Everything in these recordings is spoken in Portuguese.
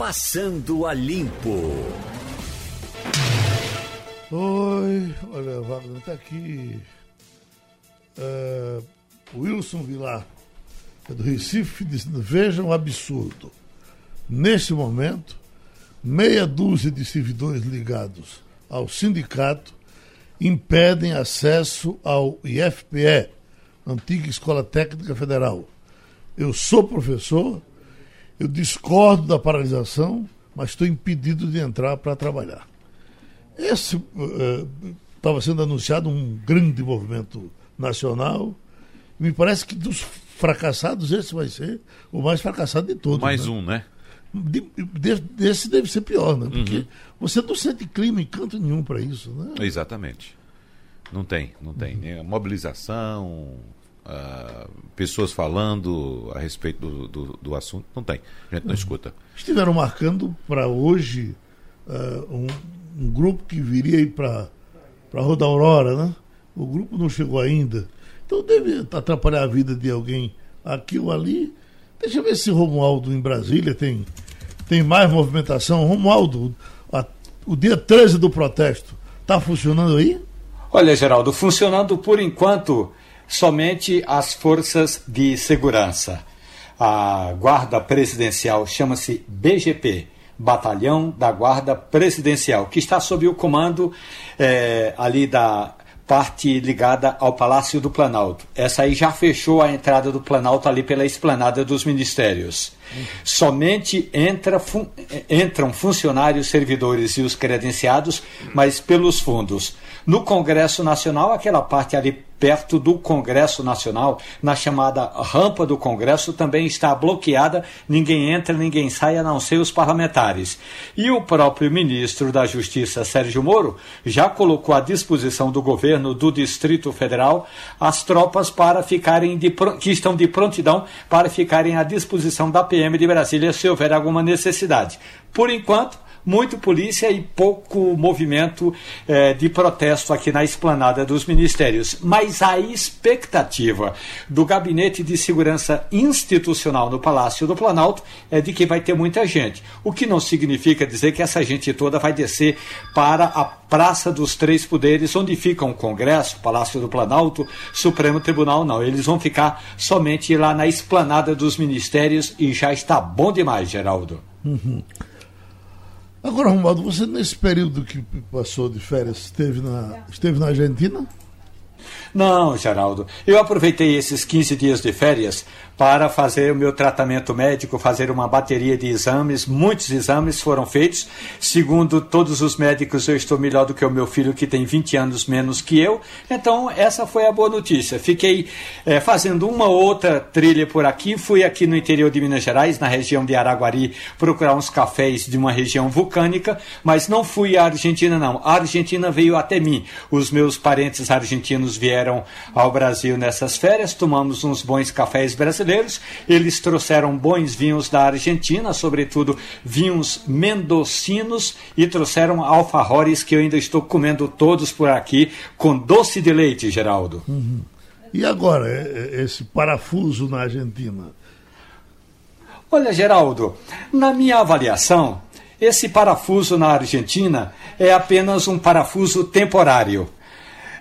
Passando a Limpo. Oi, olha, Wagner, está aqui. É, Wilson Vilar, é do Recife, dizendo: Vejam um absurdo. Neste momento, meia dúzia de servidores ligados ao sindicato impedem acesso ao IFPE, antiga Escola Técnica Federal. Eu sou professor, eu discordo da paralisação, mas estou impedido de entrar para trabalhar. Esse estava uh, sendo anunciado um grande movimento nacional. Me parece que dos fracassados, esse vai ser o mais fracassado de todos. Mais né? um, né? De, de, desse deve ser pior, né? Porque uhum. você não sente clima em canto nenhum para isso, né? Exatamente. Não tem, não tem. Uhum. Mobilização, uh, pessoas falando a respeito do, do, do, assunto, não tem. A gente não uhum. escuta. Estiveram marcando para hoje uh, um, um, grupo que viria para a Roda Aurora, né? O grupo não chegou ainda. Então deve atrapalhar a vida de alguém aqui ou ali. Deixa eu ver se Romualdo em Brasília tem, tem mais movimentação. Romualdo, a, o dia 13 do protesto, está funcionando aí? Olha, Geraldo, funcionando por enquanto somente as forças de segurança. A Guarda Presidencial chama-se BGP. Batalhão da Guarda Presidencial, que está sob o comando é, ali da parte ligada ao Palácio do Planalto. Essa aí já fechou a entrada do Planalto ali pela esplanada dos ministérios. Uhum. Somente entra, fun entram funcionários, servidores e os credenciados, mas pelos fundos. No Congresso Nacional, aquela parte ali perto do Congresso Nacional, na chamada rampa do Congresso, também está bloqueada, ninguém entra, ninguém sai, a não ser os parlamentares. E o próprio ministro da Justiça, Sérgio Moro, já colocou à disposição do governo do Distrito Federal as tropas para ficarem de, que estão de prontidão para ficarem à disposição da PM de Brasília se houver alguma necessidade. Por enquanto, muito polícia e pouco movimento eh, de protesto aqui na esplanada dos ministérios. Mas a expectativa do Gabinete de Segurança Institucional no Palácio do Planalto é de que vai ter muita gente. O que não significa dizer que essa gente toda vai descer para a Praça dos Três Poderes, onde ficam o Congresso, Palácio do Planalto, Supremo Tribunal, não. Eles vão ficar somente lá na esplanada dos ministérios e já está bom demais, Geraldo. Uhum. Agora, Romualdo, você nesse período que passou de férias, esteve na, esteve na Argentina? Não, Geraldo. Eu aproveitei esses 15 dias de férias para fazer o meu tratamento médico, fazer uma bateria de exames. Muitos exames foram feitos. Segundo todos os médicos, eu estou melhor do que o meu filho, que tem 20 anos menos que eu. Então, essa foi a boa notícia. Fiquei é, fazendo uma outra trilha por aqui. Fui aqui no interior de Minas Gerais, na região de Araguari, procurar uns cafés de uma região vulcânica, mas não fui à Argentina, não. A Argentina veio até mim. Os meus parentes argentinos vieram ao Brasil nessas férias, tomamos uns bons cafés brasileiros brasileiros. Eles trouxeram bons vinhos da Argentina, sobretudo vinhos mendocinos, e trouxeram alfajores que eu ainda estou comendo todos por aqui, com doce de leite, Geraldo. Uhum. E agora, é, é, esse parafuso na Argentina? Olha, Geraldo, na minha avaliação, esse parafuso na Argentina é apenas um parafuso temporário.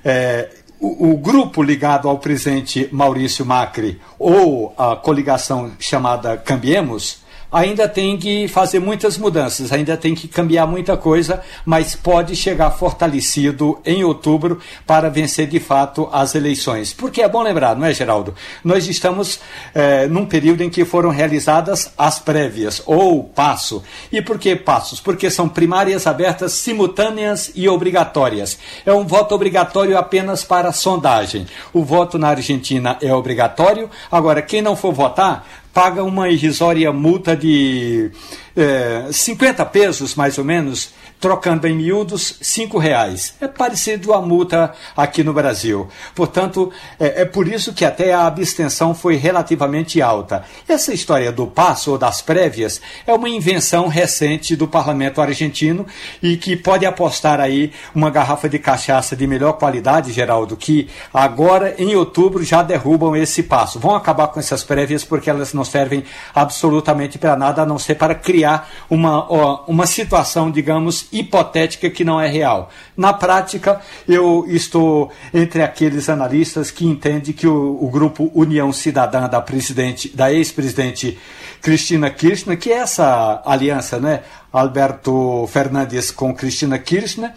É, o, grupo ligado ao presidente Maurício Macri ou a coligação chamada Cambiemos ainda tem que fazer muitas mudanças, ainda tem que cambiar muita coisa, mas pode chegar fortalecido em outubro para vencer de fato as eleições. Porque é bom lembrar, não é, Geraldo? Nós estamos é, num período em que foram realizadas as prévias, ou passo. E por que passos? Porque são primárias abertas, simultâneas e obrigatórias. É um voto obrigatório apenas para sondagem. O voto na Argentina é obrigatório. Agora, quem não for votar paga uma irrisória multa de é, 50 pesos, mais ou menos, trocando em miúdos, cinco reais. É parecido a multa aqui no Brasil. Portanto, é, é, por isso que até a abstenção foi relativamente alta. Essa história do passo ou das prévias é uma invenção recente do parlamento argentino e que pode apostar aí uma garrafa de cachaça de melhor qualidade, Geraldo, que agora em outubro já derrubam esse passo. Vão acabar com essas prévias porque elas não servem absolutamente para nada, a não ser para criar uma, uma situação, digamos, hipotética que não é real. Na prática, eu estou entre aqueles analistas que entendem que o, o grupo União Cidadã da presidente, da ex-presidente Cristina Kirchner, que é essa aliança, né? Alberto Fernandes com Cristina Kirchner.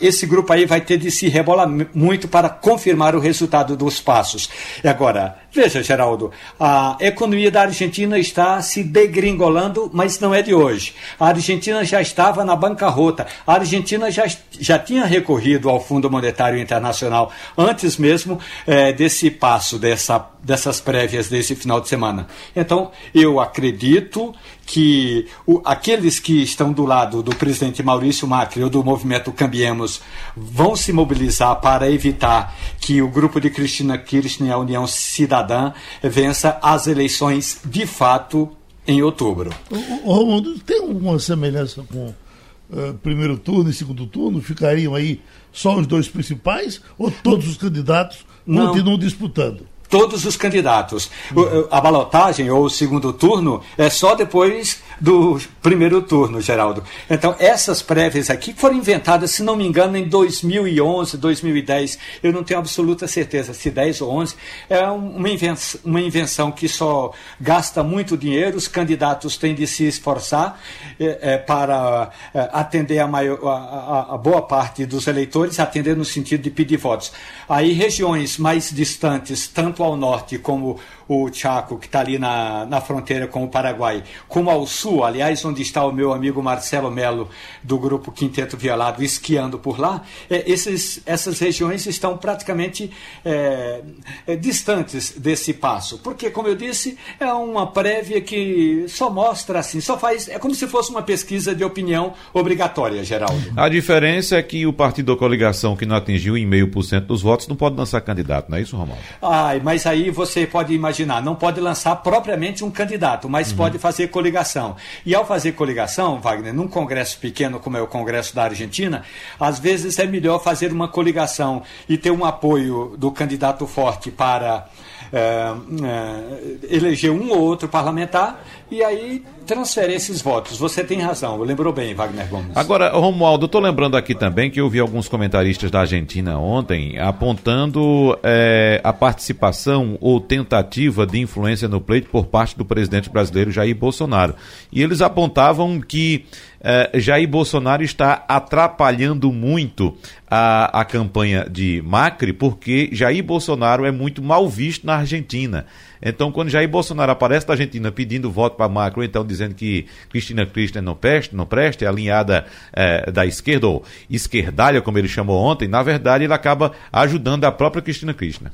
Esse grupo aí vai ter de se rebolar muito para confirmar o resultado dos passos. E agora, veja, Geraldo, a economia da Argentina está se degringolando, mas não é de hoje. A Argentina já estava na bancarrota. A Argentina já, já tinha recorrido ao Fundo Monetário Internacional antes mesmo é, desse passo, dessa, dessas prévias desse final de semana. Então, eu acredito que o, aqueles que estão do lado do presidente Maurício Macri ou do movimento Cambiemos vão se mobilizar para evitar que o grupo de Cristina Kirchner, a União Cidadã, vença as eleições de fato em outubro. O, Romundo, tem alguma semelhança com uh, primeiro turno e segundo turno? Ficariam aí só os dois principais ou todos os candidatos continuam disputando? Todos os candidatos. Uhum. A balotagem ou o segundo turno é só depois do primeiro turno, Geraldo. Então, essas prévias aqui foram inventadas, se não me engano, em 2011, 2010. Eu não tenho absoluta certeza se 10 ou 11. É uma invenção, uma invenção que só gasta muito dinheiro, os candidatos têm de se esforçar é, é, para é, atender a, maior, a, a, a boa parte dos eleitores, atender no sentido de pedir votos. Aí, regiões mais distantes, tanto ao norte como o Chaco, que está ali na, na fronteira com o Paraguai, como ao sul, aliás, onde está o meu amigo Marcelo Melo, do grupo Quinteto Violado, esquiando por lá, é, esses, essas regiões estão praticamente é, é, distantes desse passo. Porque, como eu disse, é uma prévia que só mostra assim, só faz. É como se fosse uma pesquisa de opinião obrigatória, Geraldo. A diferença é que o partido da coligação, que não atingiu em meio por cento dos votos, não pode lançar candidato, não é isso, Romualdo? Ai, mas aí você pode imaginar imaginar, não pode lançar propriamente um candidato, mas uhum. pode fazer coligação. E ao fazer coligação, Wagner, num congresso pequeno como é o Congresso da Argentina, às vezes é melhor fazer uma coligação e ter um apoio do candidato forte para é, é, eleger um ou outro parlamentar e aí transfere esses votos. Você tem razão, lembrou bem, Wagner Gomes. Agora, Romualdo, estou lembrando aqui também que eu vi alguns comentaristas da Argentina ontem apontando é, a participação ou tentativa de influência no pleito por parte do presidente brasileiro Jair Bolsonaro. E eles apontavam que é, Jair Bolsonaro está atrapalhando muito a, a campanha de Macri, porque Jair Bolsonaro é muito mal visto na Argentina. Então, quando Jair Bolsonaro aparece na Argentina pedindo voto para Macron, então dizendo que Cristina Kirchner não presta, não presta, é alinhada é, da esquerda, ou esquerdalha, como ele chamou ontem, na verdade ele acaba ajudando a própria Cristina Kirchner.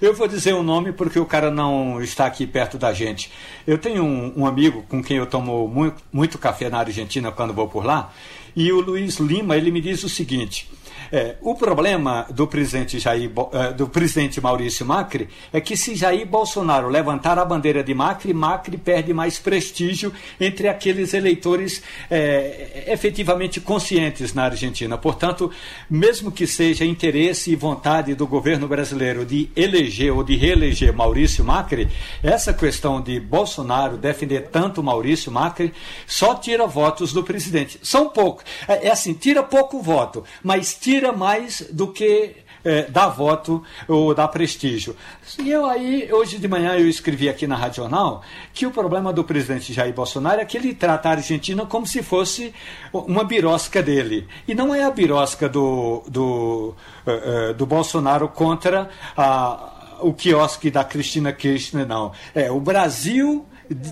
Eu vou dizer o nome porque o cara não está aqui perto da gente. Eu tenho um, um amigo com quem eu tomo muito, muito, café na Argentina quando vou por lá, e o Luiz Lima, ele me diz o seguinte: é, o problema do presidente, Jair, é, do presidente Maurício Macri é que se Jair Bolsonaro levantar a bandeira de Macri, Macri perde mais prestígio entre aqueles eleitores é, efetivamente conscientes na Argentina. Portanto, mesmo que seja interesse e vontade do governo brasileiro de eleger ou de reeleger Maurício Macri, essa questão de Bolsonaro defender tanto Maurício Macri só tira votos do presidente. São poucos. É, é assim, tira pouco voto, mas tira tira mais do que é, dá voto ou dá prestígio. E eu aí, hoje de manhã, eu escrevi aqui na Rádio Jornal que o problema do presidente Jair Bolsonaro é que ele trata a Argentina como se fosse uma birosca dele. E não é a birosca do, do, uh, uh, do Bolsonaro contra a, o quiosque da Cristina Kirchner, não. É o Brasil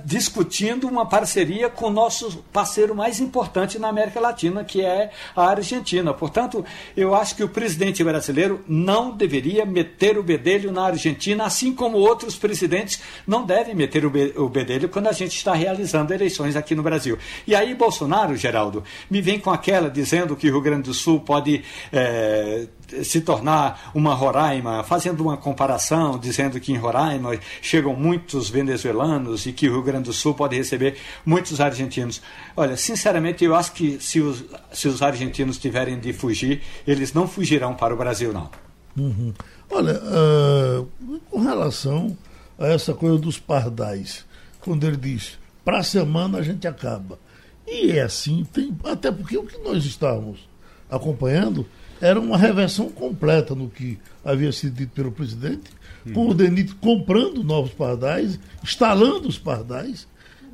discutindo uma parceria com o nosso parceiro mais importante na América Latina, que é a Argentina. Portanto, eu acho que o presidente brasileiro não deveria meter o bedelho na Argentina, assim como outros presidentes não devem meter o bedelho quando a gente está realizando eleições aqui no Brasil. E aí, Bolsonaro, Geraldo, me vem com aquela dizendo que o Rio Grande do Sul pode. É, se tornar uma Roraima, fazendo uma comparação, dizendo que em Roraima chegam muitos venezuelanos e que o Rio Grande do Sul pode receber muitos argentinos. Olha, sinceramente, eu acho que se os, se os argentinos tiverem de fugir, eles não fugirão para o Brasil, não. Uhum. Olha, uh, com relação a essa coisa dos pardais, quando ele diz, para a semana a gente acaba. E é assim, tem, até porque o que nós estávamos acompanhando era uma reversão completa no que havia sido dito pelo presidente, com o DENIT comprando novos pardais, instalando os pardais,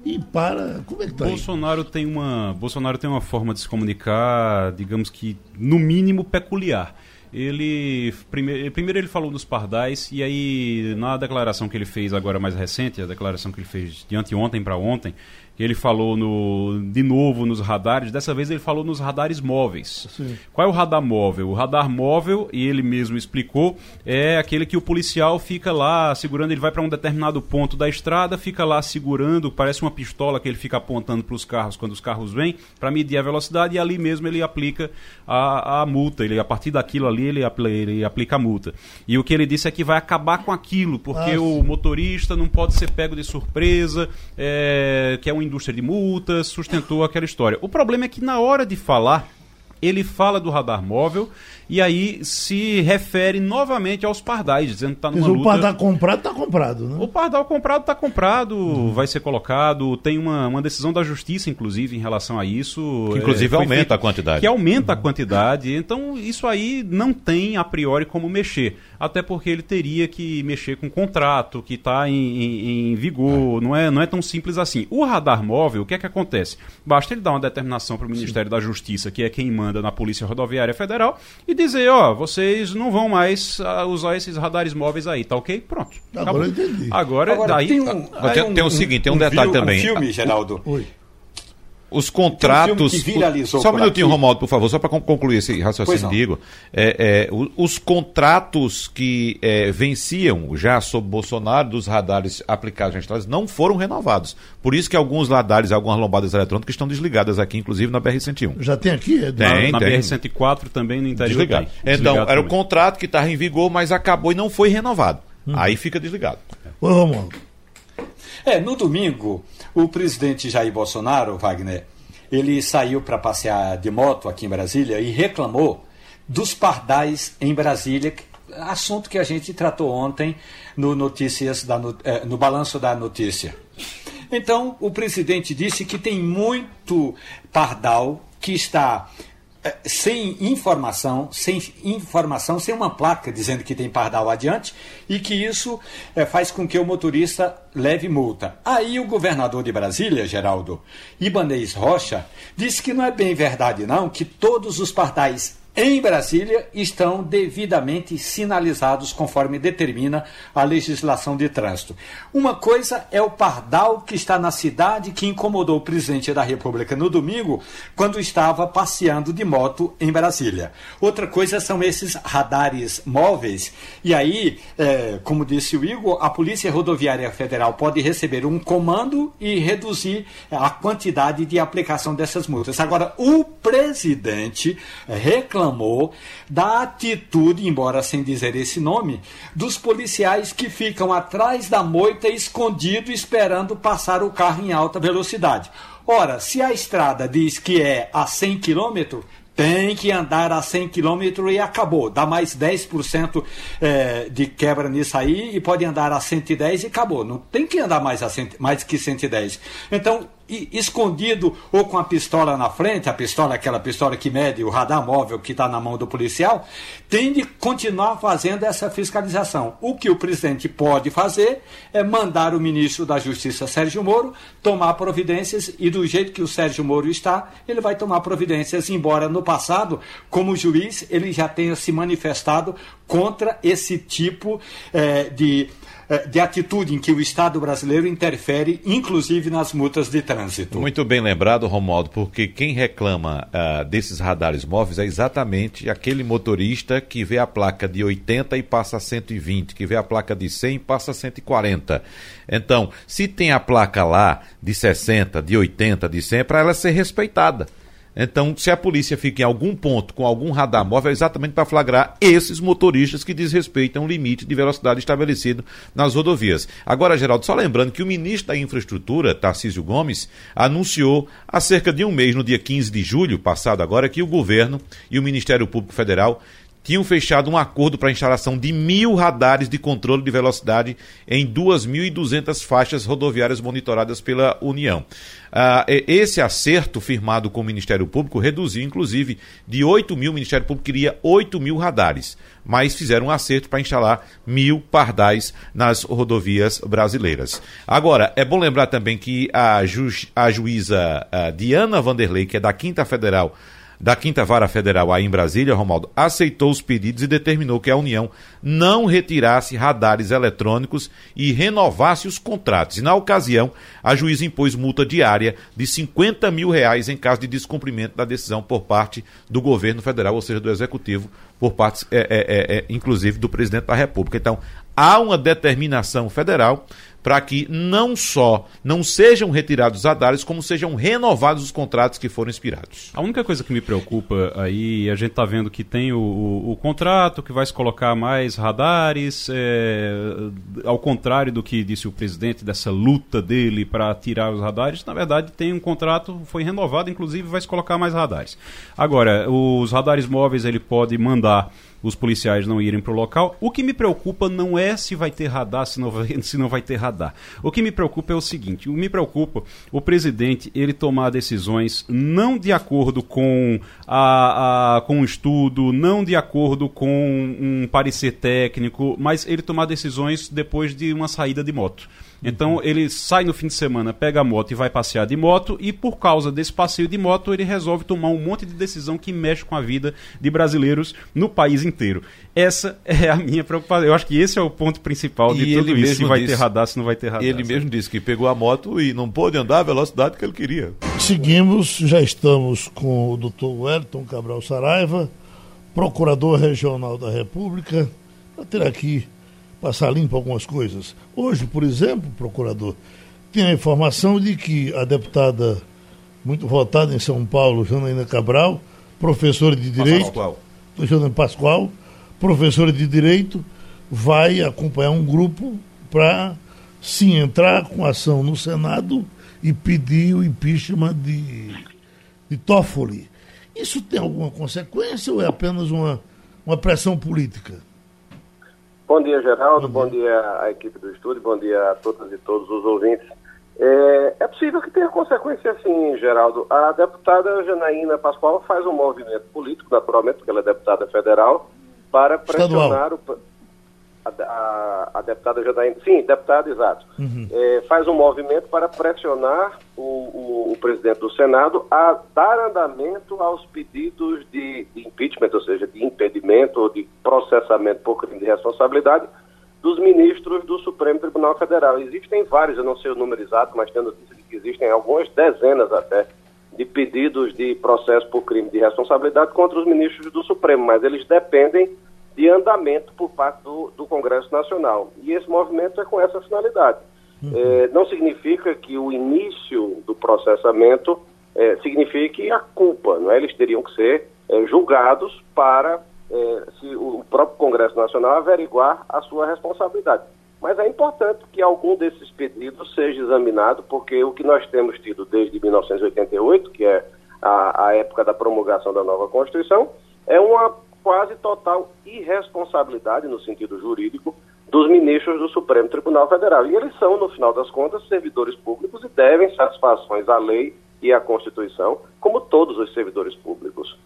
e para. Como é que está Bolsonaro aí? tem uma Bolsonaro tem uma forma de se comunicar, digamos que no mínimo peculiar. Ele primeiro, primeiro ele falou dos pardais e aí na declaração que ele fez agora mais recente, a declaração que ele fez de anteontem para ontem, ele falou no, de novo nos radares, dessa vez ele falou nos radares móveis. Sim. Qual é o radar móvel? O radar móvel, e ele mesmo explicou, é aquele que o policial fica lá segurando, ele vai para um determinado ponto da estrada, fica lá segurando, parece uma pistola que ele fica apontando para os carros quando os carros vêm, para medir a velocidade, e ali mesmo ele aplica a, a multa. Ele, a partir daquilo ali, ele, ele aplica a multa. E o que ele disse é que vai acabar com aquilo, porque ah, o motorista não pode ser pego de surpresa, é, que é um indústria de multas, sustentou aquela história. O problema é que na hora de falar, ele fala do radar móvel e aí se refere novamente aos pardais, dizendo que está numa Mas luta... o pardal comprado está comprado, né? O pardal comprado está comprado, uhum. vai ser colocado, tem uma, uma decisão da justiça, inclusive, em relação a isso. Que, inclusive, é, aumenta feito, a quantidade. Que aumenta a quantidade, então isso aí não tem, a priori, como mexer. Até porque ele teria que mexer com o contrato que está em, em, em, vigor, não é, não é tão simples assim. O radar móvel, o que é que acontece? Basta ele dar uma determinação para o Ministério Sim. da Justiça, que é quem manda na Polícia Rodoviária Federal, e dizer, ó, vocês não vão mais uh, usar esses radares móveis aí, tá ok? Pronto. Agora eu entendi. Agora, Agora daí... Tem, um, tem, um, tem um, seguinte, tem um, um detalhe também. Um filme, Geraldo. Oi os contratos. Um só um minutinho, aqui. Romualdo, por favor, só para concluir esse raciocínio, digo. É, é, os contratos que é, venciam já sob Bolsonaro dos radares aplicados em estradas não foram renovados. Por isso que alguns radares, algumas lombadas eletrônicas estão desligadas aqui, inclusive na BR-101. Já tem aqui? É tem, na, na BR-104 também no interior. Desligado. Tem. Então, desligado era também. o contrato que estava em vigor, mas acabou e não foi renovado. Hum. Aí fica desligado. Oi, Romualdo. É, no domingo, o presidente Jair Bolsonaro, Wagner, ele saiu para passear de moto aqui em Brasília e reclamou dos pardais em Brasília, assunto que a gente tratou ontem no notícias da, no, eh, no balanço da notícia. Então, o presidente disse que tem muito pardal que está sem informação, sem informação, sem uma placa dizendo que tem pardal adiante e que isso é, faz com que o motorista leve multa. Aí o governador de Brasília, Geraldo Ibanez Rocha, disse que não é bem verdade não, que todos os pardais em Brasília estão devidamente sinalizados conforme determina a legislação de trânsito. Uma coisa é o pardal que está na cidade que incomodou o presidente da República no domingo quando estava passeando de moto em Brasília. Outra coisa são esses radares móveis. E aí, é, como disse o Igor, a Polícia Rodoviária Federal pode receber um comando e reduzir a quantidade de aplicação dessas multas. Agora, o presidente reclamou reclamou da atitude, embora sem dizer esse nome, dos policiais que ficam atrás da moita escondido esperando passar o carro em alta velocidade. Ora, se a estrada diz que é a 100 km, tem que andar a 100 km e acabou. Dá mais 10% é, de quebra nisso aí e pode andar a 110 e acabou. Não tem que andar mais, a cento, mais que 110. Então, escondido ou com a pistola na frente, a pistola, aquela pistola que mede o radar móvel que está na mão do policial, tem de continuar fazendo essa fiscalização. O que o presidente pode fazer é mandar o ministro da Justiça, Sérgio Moro, tomar providências e do jeito que o Sérgio Moro está, ele vai tomar providências, embora no passado, como juiz, ele já tenha se manifestado contra esse tipo eh, de de atitude em que o Estado brasileiro interfere, inclusive nas multas de trânsito. Muito bem lembrado, Romualdo, porque quem reclama uh, desses radares móveis é exatamente aquele motorista que vê a placa de 80 e passa a 120, que vê a placa de 100 e passa a 140. Então, se tem a placa lá de 60, de 80, de 100, é para ela ser respeitada. Então, se a polícia fica em algum ponto com algum radar móvel, é exatamente para flagrar esses motoristas que desrespeitam o limite de velocidade estabelecido nas rodovias. Agora, Geraldo, só lembrando que o ministro da Infraestrutura, Tarcísio Gomes, anunciou há cerca de um mês, no dia 15 de julho passado agora, que o governo e o Ministério Público Federal tinham fechado um acordo para a instalação de mil radares de controle de velocidade em 2.200 faixas rodoviárias monitoradas pela União. Uh, esse acerto firmado com o Ministério Público reduziu, inclusive, de 8 mil, o Ministério Público queria 8 mil radares, mas fizeram um acerto para instalar mil pardais nas rodovias brasileiras. Agora, é bom lembrar também que a, ju a juíza uh, Diana Vanderlei, que é da Quinta Federal, da Quinta Vara Federal aí em Brasília, Romaldo, aceitou os pedidos e determinou que a União não retirasse radares eletrônicos e renovasse os contratos. E na ocasião, a juíza impôs multa diária de 50 mil reais em caso de descumprimento da decisão por parte do governo federal, ou seja, do executivo, por parte, é, é, é, inclusive, do presidente da República. Então, há uma determinação federal para que não só não sejam retirados os radares, como sejam renovados os contratos que foram expirados. A única coisa que me preocupa aí, a gente está vendo que tem o, o, o, contrato que vai se colocar mais radares, é, ao contrário do que disse o presidente dessa luta dele para tirar os radares, na verdade tem um contrato, foi renovado, inclusive vai se colocar mais radares. Agora, os radares móveis ele pode mandar os policiais não irem para o local. O que me preocupa não é se vai ter radar, se não vai, se não vai ter radar. O que me preocupa é o seguinte: me preocupa o presidente ele tomar decisões não de acordo com a, a com um estudo, não de acordo com um parecer técnico, mas ele tomar decisões depois de uma saída de moto. Então ele sai no fim de semana, pega a moto e vai passear de moto, e por causa desse passeio de moto, ele resolve tomar um monte de decisão que mexe com a vida de brasileiros no país inteiro. Essa é a minha preocupação. Eu acho que esse é o ponto principal de e tudo isso. Se vai disse, ter radar, se não vai ter radar. Ele mesmo disse que pegou a moto e não pôde andar a velocidade que ele queria. Seguimos, já estamos com o doutor Wellington Cabral Saraiva, procurador regional da República, para ter aqui passar limpo algumas coisas. Hoje, por exemplo, procurador, tem a informação de que a deputada muito votada em São Paulo, Janaína Cabral, professora de Direito, Pascoal. Janaína Pascoal, professora de Direito, vai acompanhar um grupo para sim entrar com ação no Senado e pedir o impeachment de, de Toffoli. Isso tem alguma consequência ou é apenas uma, uma pressão política? Bom dia, Geraldo. Bom dia à equipe do estúdio. Bom dia a todas e todos os ouvintes. É, é, possível que tenha consequência sim, Geraldo. A deputada Janaína Pascoal faz um movimento político, naturalmente, porque ela é deputada federal, para pressionar o a, a, a, deputada Janaína, sim, deputada, exato, uhum. é, faz um movimento para pressionar o, o, o, presidente do Senado a dar andamento aos pedidos de, impeachment, ou seja, de impedimento ou de processamento por crime de responsabilidade dos ministros do Supremo Tribunal Federal. Existem vários, eu não sei o número exato, mas tenho notícia de que existem algumas dezenas até de pedidos de processo por crime de responsabilidade contra os ministros do Supremo, mas eles dependem de andamento por parte do, do Congresso Nacional. E esse movimento é com essa finalidade. Uhum. É, não significa que o início do processamento é, signifique a culpa, não é? Eles teriam que ser é, julgados para se o próprio Congresso Nacional averiguar a sua responsabilidade. Mas é importante que algum desses pedidos seja examinado, porque o que nós temos tido desde 1988, que é a, a época da promulgação da nova Constituição, é uma quase total irresponsabilidade, no sentido jurídico, dos ministros do Supremo Tribunal Federal. E eles são, no final das contas, servidores públicos e devem satisfações à lei e à Constituição, como todos os servidores públicos.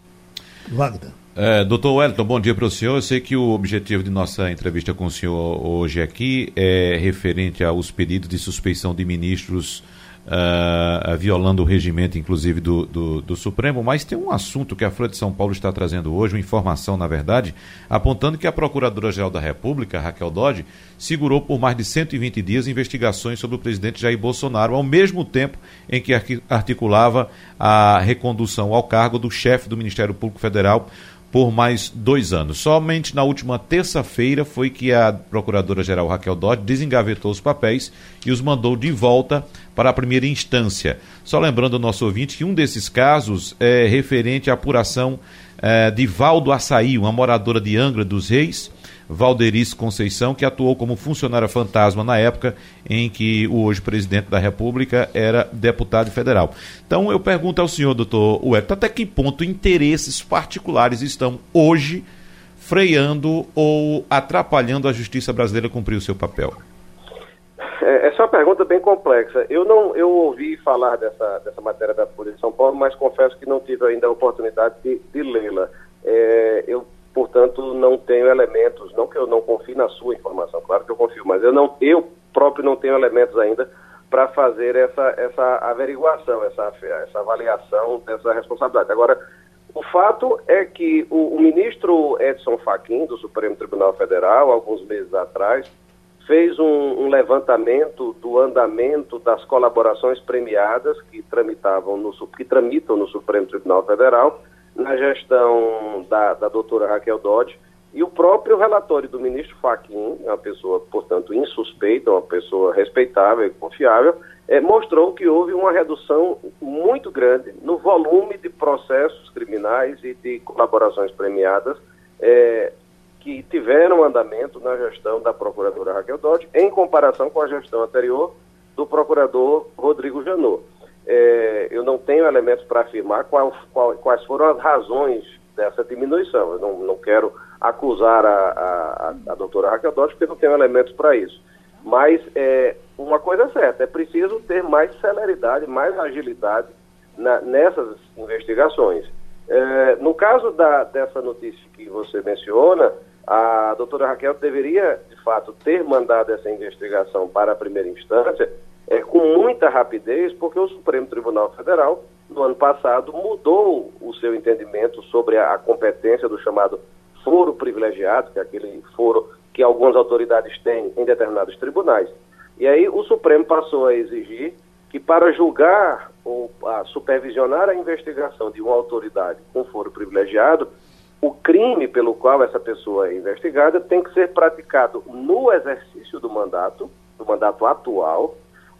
Wagner. É, doutor Wellington, bom dia para o senhor. Eu sei que o objetivo de nossa entrevista com o senhor hoje aqui é referente aos pedidos de suspeição de ministros uh, violando o regimento, inclusive, do, do, do, Supremo, mas tem um assunto que a Folha de São Paulo está trazendo hoje, uma informação, na verdade, apontando que a Procuradora-Geral da República, Raquel Dodge, segurou por mais de 120 dias investigações sobre o presidente Jair Bolsonaro, ao mesmo tempo em que articulava a recondução ao cargo do chefe do Ministério Público Federal, por mais dois anos. Somente na última terça-feira foi que a Procuradora-Geral Raquel Dodge desengavetou os papéis e os mandou de volta para a primeira instância. Só lembrando ao nosso ouvinte que um desses casos é referente à apuração é, de Valdo Açaí, uma moradora de Angra dos Reis, Valderice Conceição, que atuou como funcionária fantasma na época em que o hoje presidente da República era deputado federal. Então eu pergunto ao senhor, doutor Wellington, até que ponto interesses particulares estão hoje freando ou atrapalhando a justiça brasileira cumprir o seu papel? É, essa é uma pergunta bem complexa. Eu não, eu ouvi falar dessa, dessa matéria da Folha de São Paulo, mas confesso que não tive ainda a oportunidade de, de lê-la. É, eu, portanto, não tenho elementos, não que eu não confie na sua informação, claro que eu confio, mas eu não, eu próprio não tenho elementos ainda para fazer essa, essa averiguação, essa, essa avaliação dessa responsabilidade. Agora, o fato é que o, o ministro Edson Fachin, do Supremo Tribunal Federal, alguns meses atrás, fez um, um, levantamento do andamento das colaborações premiadas que tramitavam no, que tramitam no Supremo Tribunal Federal na gestão da, da doutora Raquel Dodge e o próprio relatório do ministro Fachin, uma pessoa, portanto, insuspeita, uma pessoa respeitável e confiável, é, mostrou que houve uma redução muito grande no volume de processos criminais e de colaborações premiadas é, que tiveram andamento na gestão da procuradora Raquel Dodge, em comparação com a gestão anterior do procurador Rodrigo Janot. É, eu não tenho elementos para afirmar qual, quais foram as razões dessa diminuição. Eu não, não quero acusar a, a, a doutora Raquel Dodge, porque não tenho elementos para isso. Mas é, uma coisa é certa, é preciso ter mais celeridade, mais agilidade na, nessas investigações. É, no caso da, dessa notícia que você menciona, a doutora Raquel deveria, de fato, ter mandado essa investigação para a primeira instância é, com muita rapidez, porque o Supremo Tribunal Federal, no ano passado, mudou o seu entendimento sobre a, a competência do chamado foro privilegiado, que é aquele foro que algumas autoridades têm em determinados tribunais. E aí o Supremo passou a exigir que para julgar ou a supervisionar a investigação de uma autoridade com foro privilegiado, o crime pelo qual essa pessoa é investigada tem que ser praticado no exercício do mandato, do mandato atual,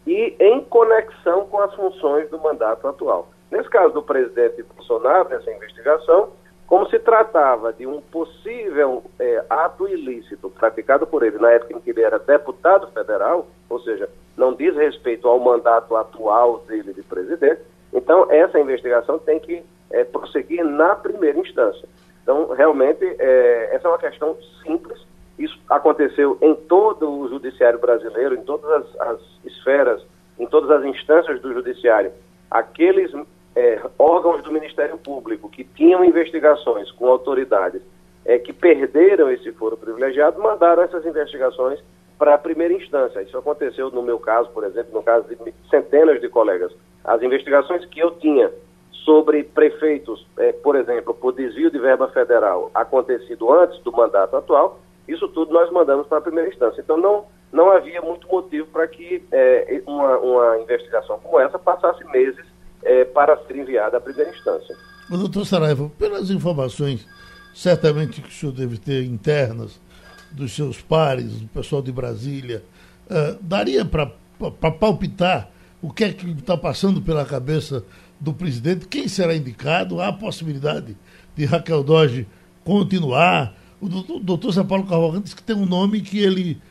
e em conexão com as funções do mandato atual. Nesse caso do presidente Bolsonaro, nessa investigação, como se tratava de um possível é, ato ilícito praticado por ele na época em que ele era deputado federal, ou seja, não diz respeito ao mandato atual dele de presidente, então essa investigação tem que é, prosseguir na primeira instância. Então, realmente, é, essa é uma questão simples. Isso aconteceu em todo o judiciário brasileiro, em todas as, as esferas, em todas as instâncias do judiciário. Aqueles é, órgãos do Ministério Público que tinham investigações com autoridades é, que perderam esse foro privilegiado, mandaram essas investigações para a primeira instância. Isso aconteceu no meu caso, por exemplo, no caso de centenas de colegas. As investigações que eu tinha sobre prefeitos, é, por exemplo, por desvio de verba federal acontecido antes do mandato atual, isso tudo nós mandamos para a primeira instância. Então não, não havia muito motivo para que é, uma, uma investigação como essa passasse meses é, para ser enviada à primeira instância. Mas, doutor Saraiva, pelas informações certamente que o senhor deve ter internas dos seus pares, do pessoal de Brasília, uh, daria para palpitar o que é que está passando pela cabeça do presidente, quem será indicado, há a possibilidade de Raquel Doge continuar. O doutor, São Paulo Cavalcante disse que tem um nome que ele,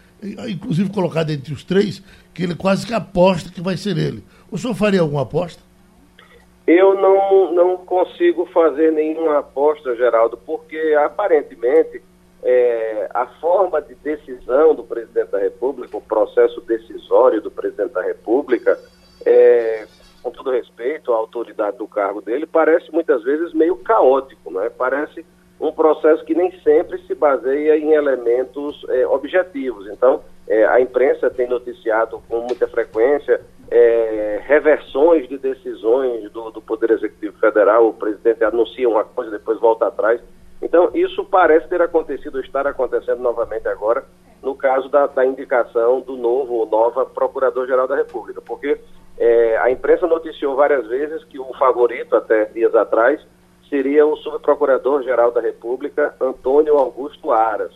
inclusive colocado entre os três, que ele quase que aposta que vai ser ele. O senhor faria alguma aposta? Eu não, não consigo fazer nenhuma aposta, Geraldo, porque aparentemente é, a forma de decisão do presidente da República, o processo decisório do presidente da República, é, com todo respeito à autoridade do cargo dele, parece muitas vezes meio caótico, né? Parece um processo que nem sempre se baseia em elementos é, objetivos. Então, é, a imprensa tem noticiado com muita frequência é, reversões de decisões do, do, Poder Executivo Federal, o presidente anuncia uma coisa, depois volta atrás. Então, isso parece ter acontecido, estar acontecendo novamente agora, no caso da, da indicação do novo ou nova Procurador-Geral da República, porque a imprensa noticiou várias vezes que o favorito, até dias atrás, seria o Subprocurador-Geral da República, Antônio Augusto Aras.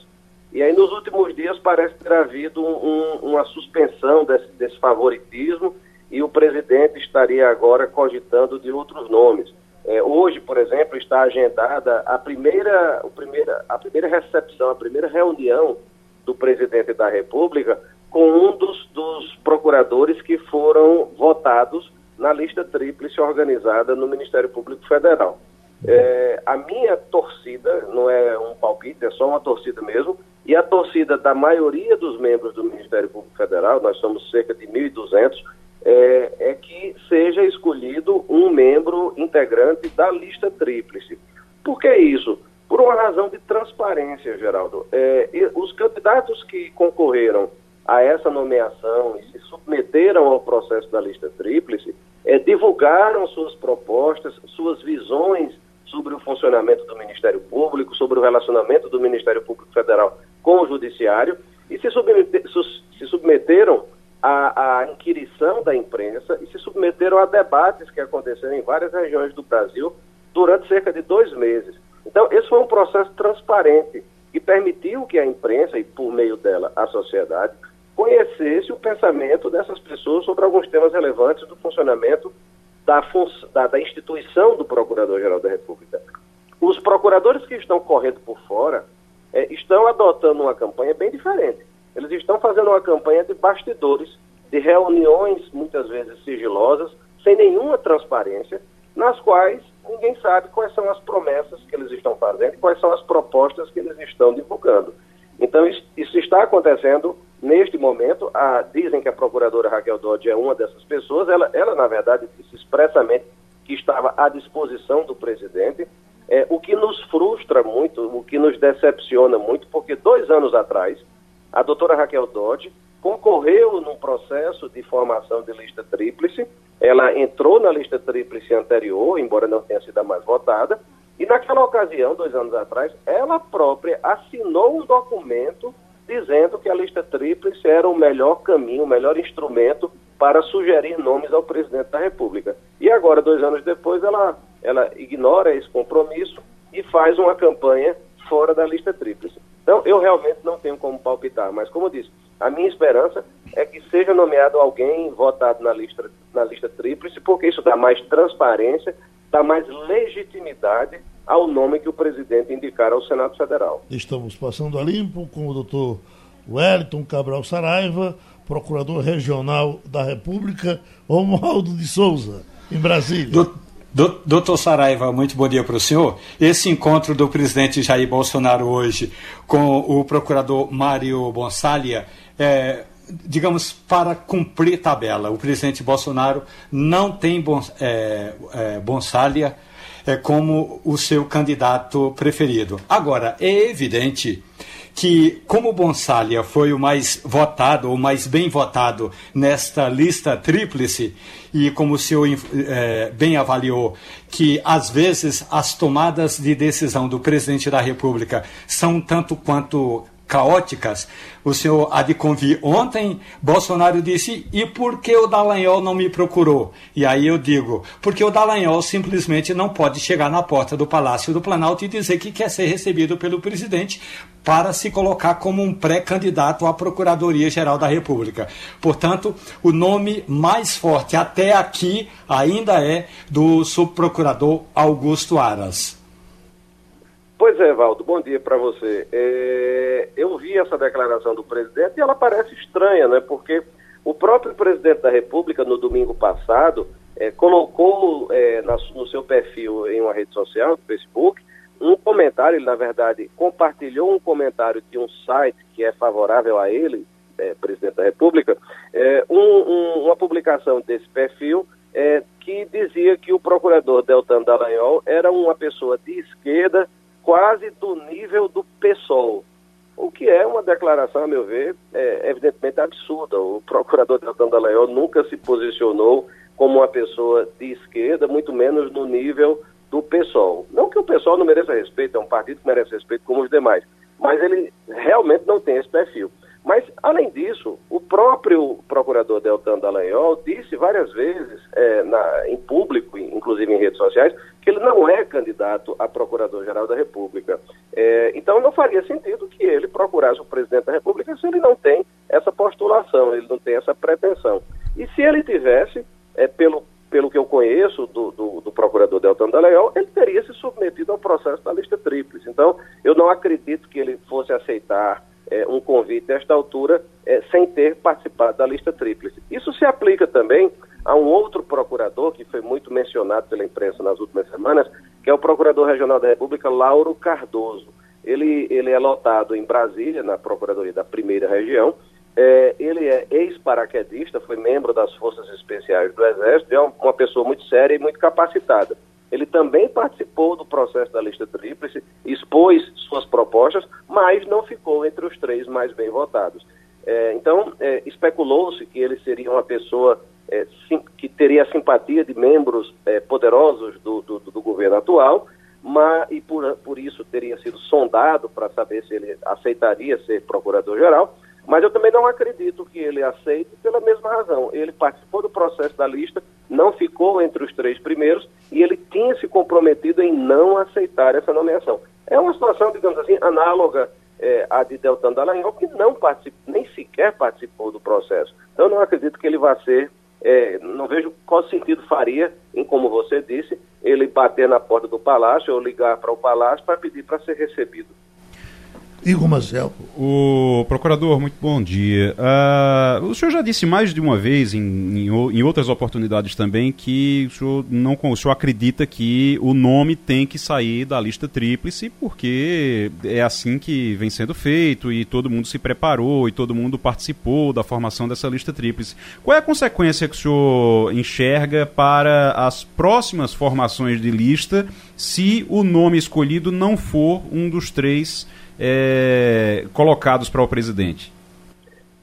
E aí, nos últimos dias, parece ter havido um, uma suspensão desse, desse, favoritismo e o presidente estaria agora cogitando de outros nomes. É, hoje, por exemplo, está agendada a primeira, o primeira, a primeira recepção, a primeira reunião do presidente da República com um dos, dos procuradores que foram votados na lista tríplice organizada no Ministério Público Federal. É, a minha torcida, não é um palpite, é só uma torcida mesmo, e a torcida da maioria dos membros do Ministério Público Federal, nós somos cerca de 1.200, é, é que seja escolhido um membro integrante da lista tríplice. Por que isso? Por uma razão de transparência, Geraldo. É, os candidatos que concorreram a essa nomeação e se submeteram ao processo da lista tríplice é, divulgaram suas propostas, suas visões sobre o funcionamento do Ministério Público, sobre o relacionamento do Ministério Público Federal com o Judiciário e se, se submeteram à, à inquirição da imprensa e se submeteram a debates que aconteceram em várias regiões do Brasil durante cerca de dois meses. Então, esse foi um processo transparente que permitiu que a imprensa, e por meio dela a sociedade, conhecesse o pensamento dessas pessoas sobre alguns temas relevantes do funcionamento da, da, da instituição do Procurador-Geral da República. Os procuradores que estão correndo por fora é, estão adotando uma campanha bem diferente. Eles estão fazendo uma campanha de bastidores, de reuniões muitas vezes sigilosas, sem nenhuma transparência, nas quais ninguém sabe quais são as promessas que eles estão fazendo, quais são as propostas que eles estão divulgando. Então, isso, está acontecendo neste momento. A, dizem que a procuradora Raquel Dodge é uma dessas pessoas. Ela, ela, na verdade, disse expressamente que estava à disposição do presidente. É, o que nos frustra muito, o que nos decepciona muito, porque dois anos atrás, a doutora Raquel Dodge concorreu num processo de formação de lista tríplice. Ela entrou na lista tríplice anterior, embora não tenha sido a mais votada, e naquela ocasião, dois anos atrás, ela própria assinou um documento dizendo que a lista tríplice era o melhor caminho, o melhor instrumento para sugerir nomes ao presidente da República. E agora, dois anos depois, ela, ela ignora esse compromisso e faz uma campanha fora da lista tríplice. Então, eu realmente não tenho como palpitar, mas como eu disse, a minha esperança é que seja nomeado alguém votado na lista, na lista tríplice, porque isso dá mais transparência, dá mais legitimidade ao nome que o presidente indicar ao Senado Federal. Estamos passando a limpo com o doutor Wellington Cabral Saraiva, procurador regional da República, Romualdo de Souza, em Brasília. Do, doutor Saraiva, muito bom dia para o senhor. Esse encontro do presidente Jair Bolsonaro hoje com o procurador Mário Bonsalia é, digamos, para cumprir tabela. O presidente Bolsonaro não tem bon, é, é, Bonsalia é, como o seu candidato preferido. Agora, é evidente que, como Bonsalia foi o mais votado, ou mais bem votado nesta lista tríplice, e como o senhor é, bem avaliou, que às vezes as tomadas de decisão do presidente da República são tanto quanto caóticas. O senhor há de convir ontem, Bolsonaro disse, e por que o Dallagnol não me procurou? E aí eu digo, porque o Dallagnol simplesmente não pode chegar na porta do Palácio do Planalto e dizer que quer ser recebido pelo presidente para se colocar como um pré-candidato à Procuradoria-Geral da República. Portanto, o nome mais forte até aqui ainda é do subprocurador Augusto Aras. Pois é, Valdo, bom dia para você. É, eu vi essa declaração do presidente e ela parece estranha, né? Porque o próprio presidente da República, no domingo passado, é, colocou é, na, no seu perfil em uma rede social, no Facebook, um comentário, ele na verdade compartilhou um comentário de um site que é favorável a ele, é, presidente da República, é, um, um, uma publicação desse perfil é, que dizia que o procurador Deltan Dallagnol era uma pessoa de esquerda quase do nível do PSOL. O que é uma declaração, a meu ver, é evidentemente absurda. O procurador Deltan Dallagnol nunca se posicionou como uma pessoa de esquerda, muito menos no nível do PSOL. Não que o PSOL não mereça respeito, é um partido que merece respeito como os demais, mas ele realmente não tem esse perfil. Mas, além disso, o próprio procurador Deltan Dallagnol disse várias vezes, é, na, em público, inclusive em redes sociais, que ele não é candidato a procurador-geral da República. É, então, não faria sentido que ele procurasse o presidente da República se ele não tem essa postulação, ele não tem essa pretensão. E se ele tivesse, é, pelo, pelo que eu conheço do, do, do procurador Deltan Dallagnol, ele teria se submetido ao processo da lista tríplice. Então, eu não acredito que ele fosse aceitar é, um convite a esta altura é, sem ter participado da lista tríplice. Isso se aplica também a um outro procurador que foi muito mencionado pela imprensa nas últimas semanas, que é o Procurador Regional da República, Lauro Cardoso. Ele, ele é lotado em Brasília, na Procuradoria da Primeira Região. É, ele é ex-paraquedista, foi membro das Forças Especiais do Exército, é uma pessoa muito séria e muito capacitada. Ele também participou do processo da lista tríplice, expôs suas propostas, mas não ficou entre os três mais bem votados. É, então, é, especulou-se que ele seria uma pessoa é, sim, que teria a simpatia de membros é, poderosos do, do, do, governo atual, mas, e por, por isso teria sido sondado para saber se ele aceitaria ser procurador-geral. Mas eu também não acredito que ele aceite pela mesma razão. Ele participou do processo da lista, não ficou entre os três primeiros e ele tinha se comprometido em não aceitar essa nomeação. É uma situação, digamos assim, análoga é, à de Deltan Dallagnol, que não nem sequer participou do processo. Então, não acredito que ele vá ser, é, não vejo qual sentido faria em, como você disse, ele bater na porta do palácio ou ligar para o palácio para pedir para ser recebido. Igor Marcel. O procurador, muito bom dia. Uh, o senhor já disse mais de uma vez, em, em, em, outras oportunidades também, que o senhor, não, o senhor acredita que o nome tem que sair da lista tríplice, porque é assim que vem sendo feito e todo mundo se preparou e todo mundo participou da formação dessa lista tríplice. Qual é a consequência que o senhor enxerga para as próximas formações de lista se o nome escolhido não for um dos três? É, colocados para o presidente?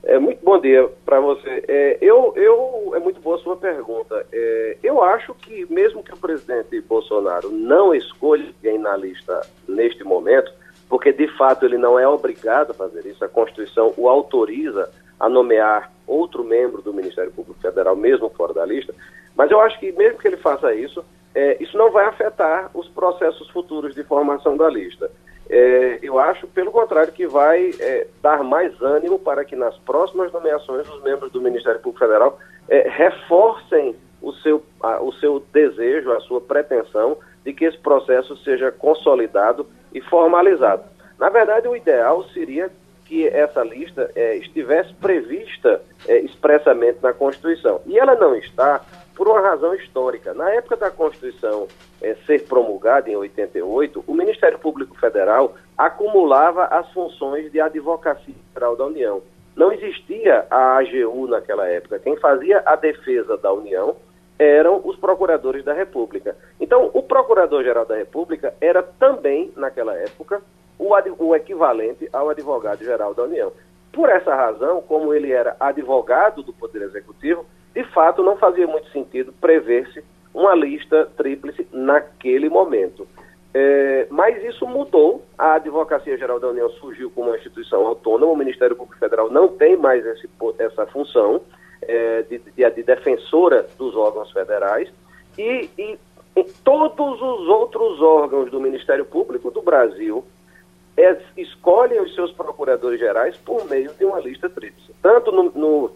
É, muito bom dia para você. É, eu, eu, é muito boa a sua pergunta. É, eu acho que, mesmo que o presidente Bolsonaro não escolha alguém na lista neste momento, porque de fato ele não é obrigado a fazer isso, a Constituição o autoriza a nomear outro membro do Ministério Público Federal, mesmo fora da lista, mas eu acho que, mesmo que ele faça isso, é, isso não vai afetar os processos futuros de formação da lista. É, eu acho, pelo contrário, que vai é, dar mais ânimo para que nas próximas nomeações os membros do Ministério Público Federal é, reforcem o seu, a, o seu desejo, a sua pretensão de que esse processo seja consolidado e formalizado. Na verdade, o ideal seria que essa lista é, estivesse prevista é, expressamente na Constituição. E ela não está por uma razão histórica. Na época da Constituição é, ser promulgada, em 88, o Ministério Público Federal acumulava as funções de advocacia geral da União. Não existia a AGU naquela época. Quem fazia a defesa da União eram os procuradores da República. Então, o Procurador-Geral da República era também, naquela época, o, o equivalente ao Advogado-Geral da União. Por essa razão, como ele era advogado do Poder Executivo, de fato não fazia muito sentido prever-se uma lista tríplice naquele momento. É, mas isso mudou, a Advocacia Geral da União surgiu como uma instituição autônoma, o Ministério Público Federal não tem mais esse, essa função é, de, de, de, defensora dos órgãos federais, e, e, e, todos os outros órgãos do Ministério Público do Brasil é, escolhem os seus procuradores gerais por meio de uma lista tríplice. Tanto no, no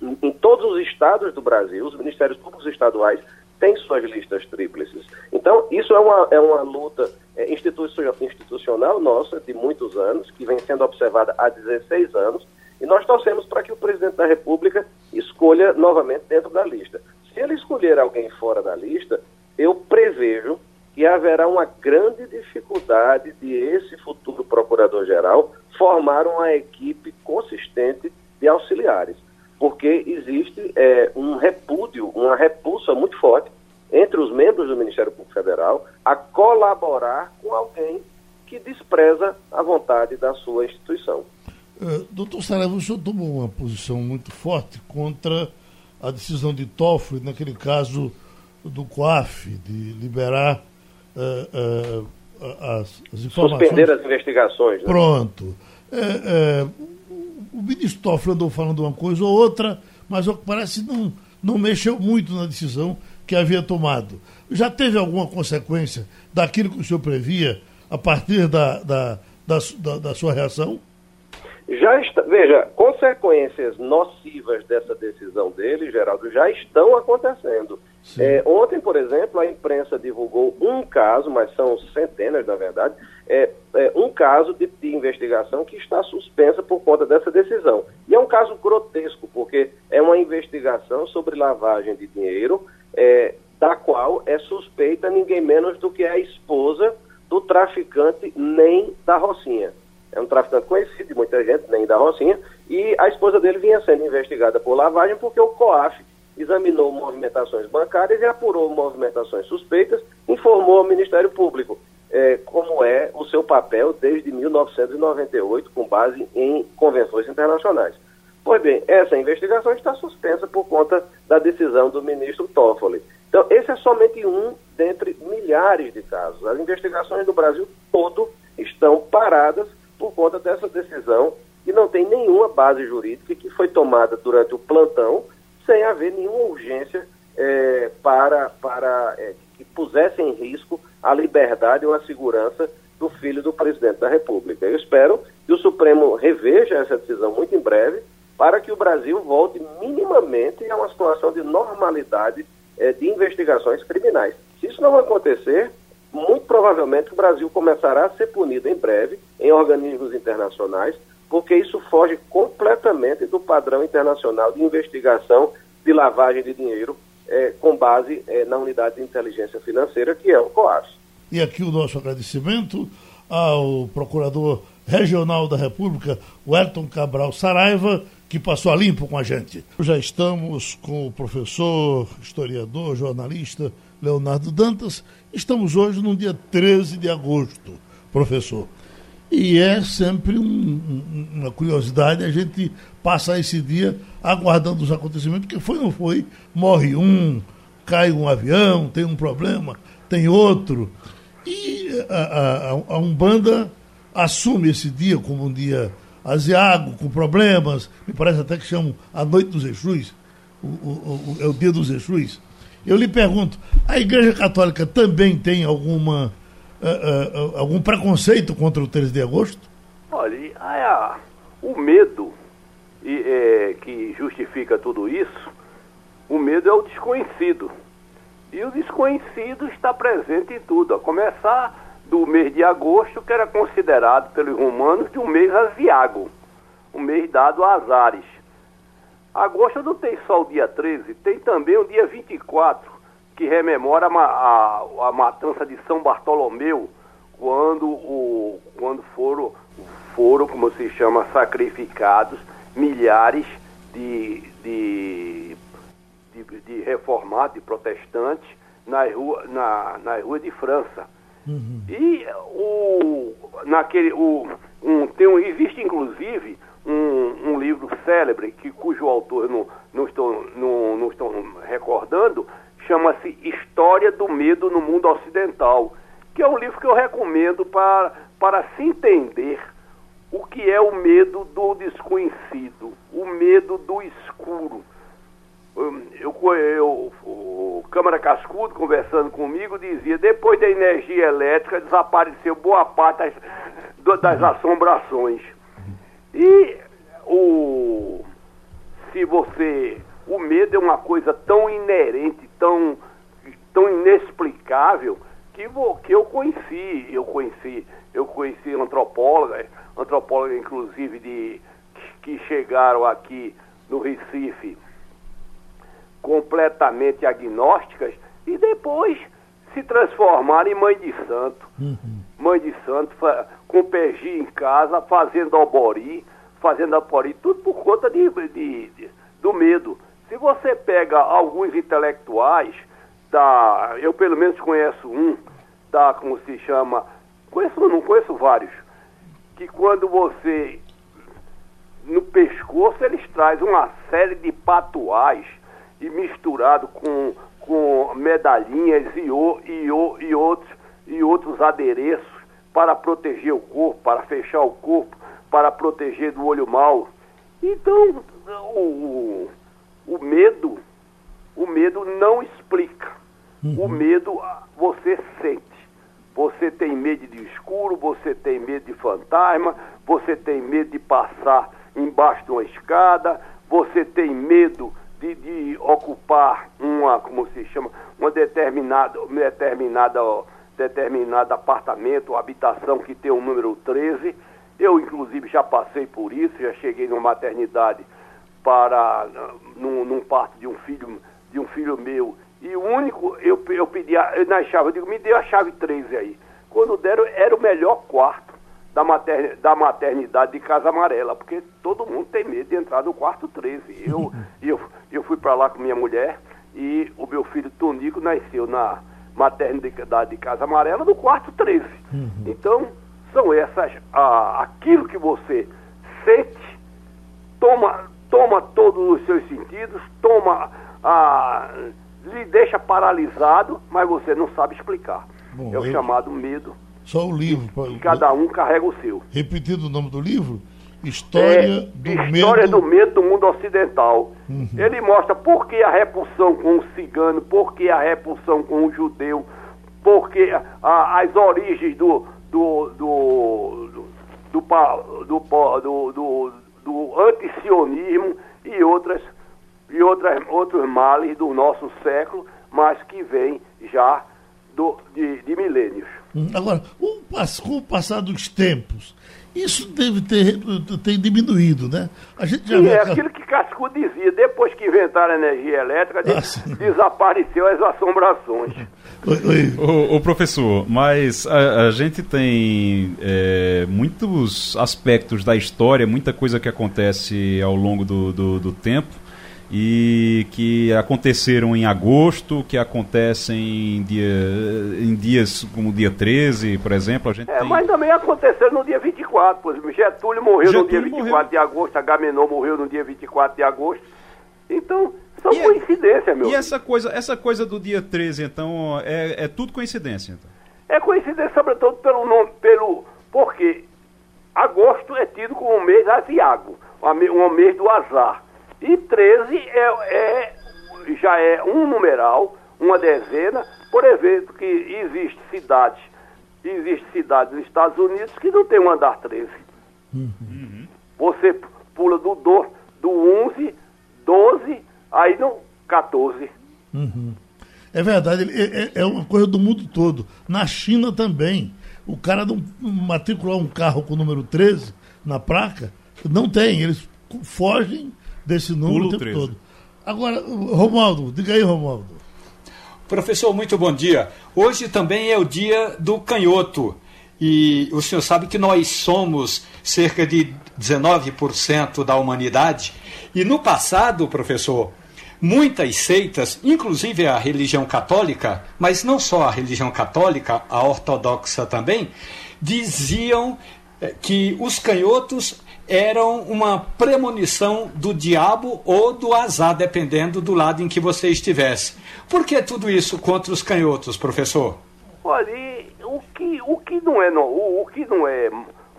em todos os estados do Brasil, os ministérios públicos estaduais têm suas listas tríplices. Então, isso é uma, é uma luta é, institucional nossa de muitos anos, que vem sendo observada há 16 anos, e nós torcemos para que o presidente da República escolha novamente dentro da lista. Se ele escolher alguém fora da lista, eu prevejo que haverá uma grande dificuldade de esse futuro procurador-geral formar uma equipe consistente de auxiliares porque existe é, um repúdio, uma repulsa muito forte entre os membros do Ministério Público Federal a colaborar com alguém que despreza a vontade da sua instituição. Uh, doutor Saraiva, o senhor tomou uma posição muito forte contra a decisão de Toffoli, naquele caso do COAF, de liberar uh, uh, as, as, informações. Suspender as investigações. Né? Pronto. É, é, o ministro Toffoli andou falando uma coisa ou outra, mas parece não, não mexeu muito na decisão que havia tomado. Já teve alguma consequência daquilo que o senhor previa a partir da, da, da, da, da sua reação? Já está, veja, consequências nocivas dessa decisão dele, Geraldo, já estão acontecendo. É, ontem, por exemplo, a imprensa divulgou um caso, mas são centenas, na verdade, é, é um caso de, de, investigação que está suspensa por conta dessa decisão. E é um caso grotesco, porque é uma investigação sobre lavagem de dinheiro, é, da qual é suspeita ninguém menos do que a esposa do traficante Nem da Rocinha. É um traficante conhecido de muita gente, Nem da Rocinha, e a esposa dele vinha sendo investigada por lavagem porque o COAF examinou movimentações bancárias e apurou movimentações suspeitas, informou ao Ministério Público é, como é o seu papel desde 1998, com base em convenções internacionais. Pois bem, essa investigação está suspensa por conta da decisão do ministro Toffoli. Então, esse é somente um dentre milhares de casos. As investigações do Brasil todo estão paradas por conta dessa decisão que não tem nenhuma base jurídica que foi tomada durante o plantão sem haver nenhuma urgência é, para, para é, que pusesse em risco a liberdade ou a segurança do filho do presidente da República. Eu espero que o Supremo reveja essa decisão muito em breve para que o Brasil volte minimamente a uma situação de normalidade é, de investigações criminais. Se isso não acontecer, muito provavelmente o Brasil começará a ser punido em breve em organismos internacionais porque isso foge completamente do padrão internacional de investigação de lavagem de dinheiro é, com base é, na unidade de inteligência financeira, que é o COAS. E aqui o nosso agradecimento ao Procurador Regional da República, Wellington Cabral Saraiva, que passou a limpo com a gente. Já estamos com o professor, historiador, jornalista Leonardo Dantas. Estamos hoje no dia 13 de agosto, professor. E é sempre um, uma curiosidade a gente passar esse dia aguardando os acontecimentos, porque foi ou não foi, morre um, cai um avião, tem um problema, tem outro. E a, a, a Umbanda assume esse dia como um dia asiago, com problemas, me parece até que chamam a Noite dos Exus, o, o, o, é o dia dos Exus. Eu lhe pergunto, a Igreja Católica também tem alguma uh, uh, algum preconceito contra o 13 de agosto? Olha, a, o medo e, é, que justifica tudo isso, o medo é o desconhecido. E o desconhecido está presente em tudo, a começar do mês de agosto, que era considerado pelos romanos de um mês asiago, um mês dado a azares. Agosto não tem só o dia 13, tem também o dia 24, que rememora a, a, a matança de São Bartolomeu, quando, o, quando foram, foram, como se chama, sacrificados milhares de, de, de, de reformados, de protestantes, nas ruas na, na rua de França. Uhum. E o, naquele, o, um, tem um, existe inclusive um, um livro célebre, que, cujo autor não, não, estou, não, não estou recordando, chama-se História do Medo no Mundo Ocidental, que é um livro que eu recomendo para, para se entender o que é o medo do desconhecido, o medo do escuro. Hum, eu, eu, o Câmara Cascudo, conversando comigo, dizia: depois da energia elétrica desapareceu boa parte das, das assombrações. E o, se você o medo é uma coisa tão inerente, tão, tão inexplicável, que, vou, que eu conheci, eu conheci, eu conheci antropólogas, antropólogas inclusive de que chegaram aqui no Recife completamente agnósticas e depois se transformaram em mãe de santo. Uhum. Mãe de santo, com PG em casa, fazendo albori, fazendo albori, tudo por conta de, de, de do medo. Se você pega alguns intelectuais, da, eu pelo menos conheço um, da, como se chama, conheço não conheço vários, que quando você no pescoço eles trazem uma série de patuais e misturado com, com medalhinhas e, o, e, o, e, outros, e outros adereços para proteger o corpo, para fechar o corpo, para proteger do olho mau. Então, o, o medo, o medo não explica. Uhum. O medo você sente. Você tem medo de escuro, você tem medo de fantasma, você tem medo de passar embaixo de uma escada, você tem medo de, de ocupar uma, como se chama, uma determinada, determinada, determinado apartamento ou habitação que tem o número 13. Eu, inclusive, já passei por isso, já cheguei numa maternidade para num, num parto de um filho de um filho meu E o único, eu, eu pedi a, eu, na chave, eu digo, me dê a chave 13 aí. Quando deram, era o melhor quarto da, mater, da maternidade de Casa Amarela, porque todo mundo tem medo de entrar no quarto 13. Eu, eu, eu fui para lá com minha mulher e o meu filho Tonico nasceu na maternidade de Casa Amarela no quarto 13. Uhum. Então, são essas, ah, aquilo que você sente, toma, toma todos os seus sentidos, toma, ah, lhe deixa paralisado, mas você não sabe explicar. Bom, é o eu... chamado medo. Só o livro. E, cada um carrega o seu. Repetindo o nome do livro? História, é, do, História medo... do Medo do Mundo Ocidental. Uhum. Ele mostra por que a repulsão com o cigano, por que a repulsão com o judeu, por que a, as origens do, do, do, do, do, do, do, do antisionismo e, outras, e outras, outros males do nosso século, mas que vem já do, de, de milênios. Hum, agora, com o passar dos tempos, isso deve ter, ter diminuído, né? A gente já Sim, é aquilo que Casco dizia, depois que inventaram a energia elétrica, ah, desapareceu as assombrações. Oi, oi. O, o, professor, mas a, a gente tem é, muitos aspectos da história, muita coisa que acontece ao longo do, do, do tempo, e que aconteceram em agosto, que acontecem em, dia, em dias como o dia 13, por exemplo. A gente é, tem... mas também aconteceu no dia 24, por exemplo. Getúlio morreu Getúlio no dia 24 morreu. de agosto, Agamenon morreu no dia 24 de agosto. Então, são e é- coincidências, é, meu. E essa coisa, essa coisa do dia 13, então, é, é tudo coincidência? Então. É coincidência, sobretudo, pelo nome, pelo. Porque agosto é tido como um mês asiago, um mês do azar. E 13 é, é, já é um numeral, uma dezena, por exemplo, que existe cidades, existe cidades nos Estados Unidos que não tem um andar 13. Uhum. Você pula do, do, do 11, 12, aí no 14. Uhum. É verdade, é, é, é uma coisa do mundo todo. Na China também. O cara não matricular um carro com o número 13 na placa, não tem. Eles fogem desse número Pulo o tempo 13. todo. Agora, Romualdo, diga aí, Romualdo. Professor, muito bom dia. Hoje também é o dia do canhoto. E o senhor sabe que nós somos cerca de 19% da humanidade. E no passado, professor, muitas seitas, inclusive a religião católica, mas não só a religião católica, a ortodoxa também, diziam eh, que os canhotos eram uma premonição do diabo ou do azar, dependendo do lado em que você estivesse. Por que tudo isso contra os canhotos, professor? Olha, o que, o que não é o, o que não é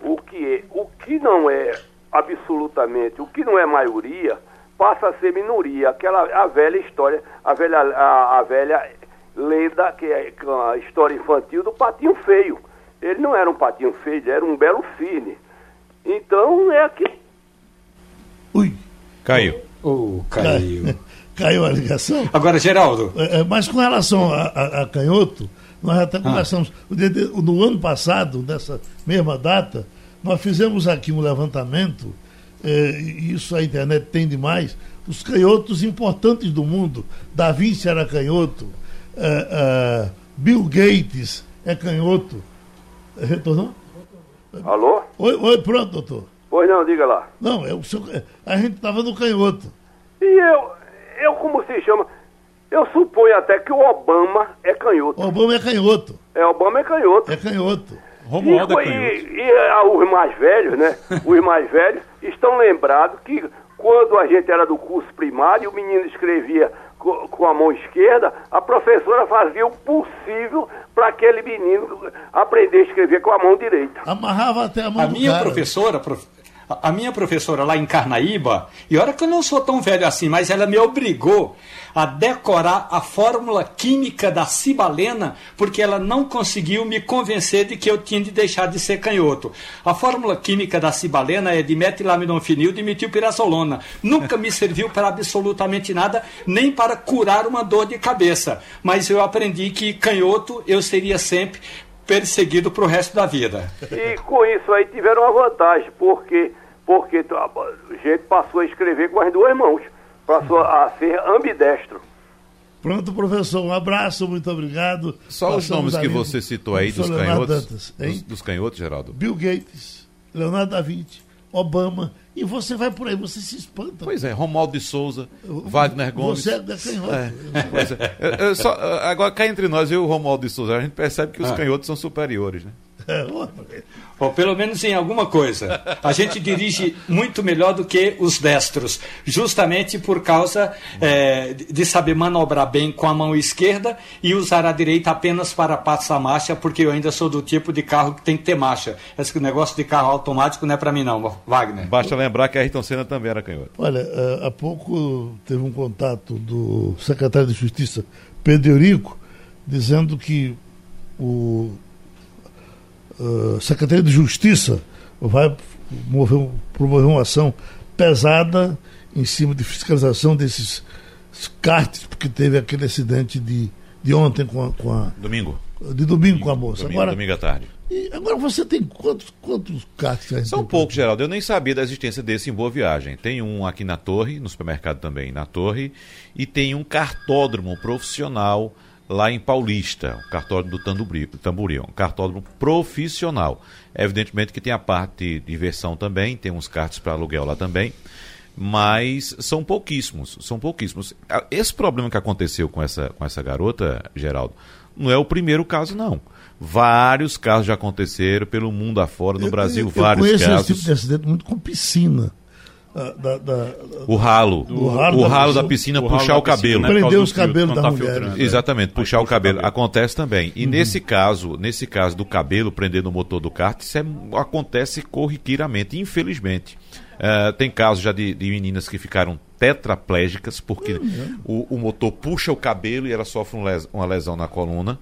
o que é, o que não é absolutamente, o que não é maioria, passa a ser minoria. Aquela a velha história, a velha a, a velha lenda que é a história infantil do patinho feio. Ele não era um patinho feio, ele era um belo cisne. Então é aqui. Ui. Caiu. Oh, caiu. Caiu a ligação. Agora, Geraldo. É, é, mas com relação a, a, a Canhoto, nós até ah. conversamos. Ah. No ano passado, nessa mesma data, nós fizemos aqui um levantamento, é, e isso a internet tem demais, os canhotos importantes do mundo. Da Vinci era canhoto, é, é, Bill Gates é canhoto. Retornou? Alô? Oi, oi, pronto, doutor. Pois não, diga lá. Não, é o seu, a gente estava no canhoto. E eu, eu como se chama? Eu suponho até que o Obama é canhoto. Obama é canhoto. É, Obama é canhoto. É canhoto. Romualdo e, é canhoto. E, e ah, os mais velhos, né? os mais velhos estão lembrados que quando a gente era do curso primário, o menino escrevia com a mão esquerda, a professora fazia o possível para aquele menino aprender a escrever com a mão direita. Amarrava até a mão A minha cara. professora, prof... A minha professora lá em Carnaíba, e olha que eu não sou tão velho assim, mas ela me obrigou a decorar a fórmula química da cibalena, porque ela não conseguiu me convencer de que eu tinha de deixar de ser canhoto. A fórmula química da cibalena é dimetilaminonfinil dimetilpirazolona. Nunca me serviu para absolutamente nada, nem para curar uma dor de cabeça. Mas eu aprendi que canhoto eu seria sempre perseguido para o resto da vida. E com isso aí tiveram uma vantagem, porque, porque a gente passou a escrever com as duas mãos, passou a ser ambidestro. Pronto, professor. Um abraço, muito obrigado. Só os nomes que você citou aí dos canhotos. Dantas, dos, dos canhotos, Geraldo. Bill Gates, Leonardo da Vinci, Obama. E você vai por aí, você se espanta. Pois é, Romualdo de Souza, Wagner Gomes. Você é. É, pois é. Eu, eu só, agora, cá entre nós, eu e o Romualdo de Souza, a gente percebe que os ah. canhotos são superiores, né? Ou pelo menos em alguma coisa. A gente dirige muito melhor do que os destros, justamente por causa é, de saber manobrar bem com a mão esquerda e usar a direita apenas para passar marcha, porque eu ainda sou do tipo de carro que tem que ter marcha. Esse negócio de carro automático não é para mim não, Wagner. Basta lembrar que a Ayrton Senna também era canhoto. Olha, é, há pouco teve um contato do secretário de Justiça, Pedro Eurico, dizendo que o uh, Secretaria de Justiça vai mover, promover uma ação pesada em cima de fiscalização desses cartes, porque teve aquele acidente de, de ontem com a, com a. Domingo. De domingo, com a moça. Domingo, agora, domingo à tarde. E agora você tem quantos, quantos cartes? São poucos, Geraldo. Eu nem sabia da existência desse em Boa Viagem. Tem um aqui na Torre, no supermercado também na Torre, e tem um cartódromo profissional lá em Paulista, o cartódromo do Tamboril, um cartódromo profissional. Evidentemente que tem a parte de diversão também, tem uns cartos para aluguel lá também, mas são pouquíssimos, são pouquíssimos. Esse problema que aconteceu com essa, com essa garota, Geraldo, não é o primeiro caso, não. Vários casos já aconteceram pelo mundo afora, no eu, Brasil, eu, vários casos. Eu conheço esse tipo de acidente muito com piscina. Da, da, o ralo. Do, o ralo, o ralo da, da, piscina, o puxar o cabelo. Né? Prender os cabelos da tá mulher. Né? Exatamente, puxar o cabelo. cabelo. Acontece também. E uhum. nesse caso, nesse caso do cabelo prender no motor do kart, isso é, acontece corriqueiramente, infelizmente. Uh, tem casos já de, de, meninas que ficaram tetraplégicas porque uhum. o, o, motor puxa o cabelo e ela sofre um les, uma lesão na coluna.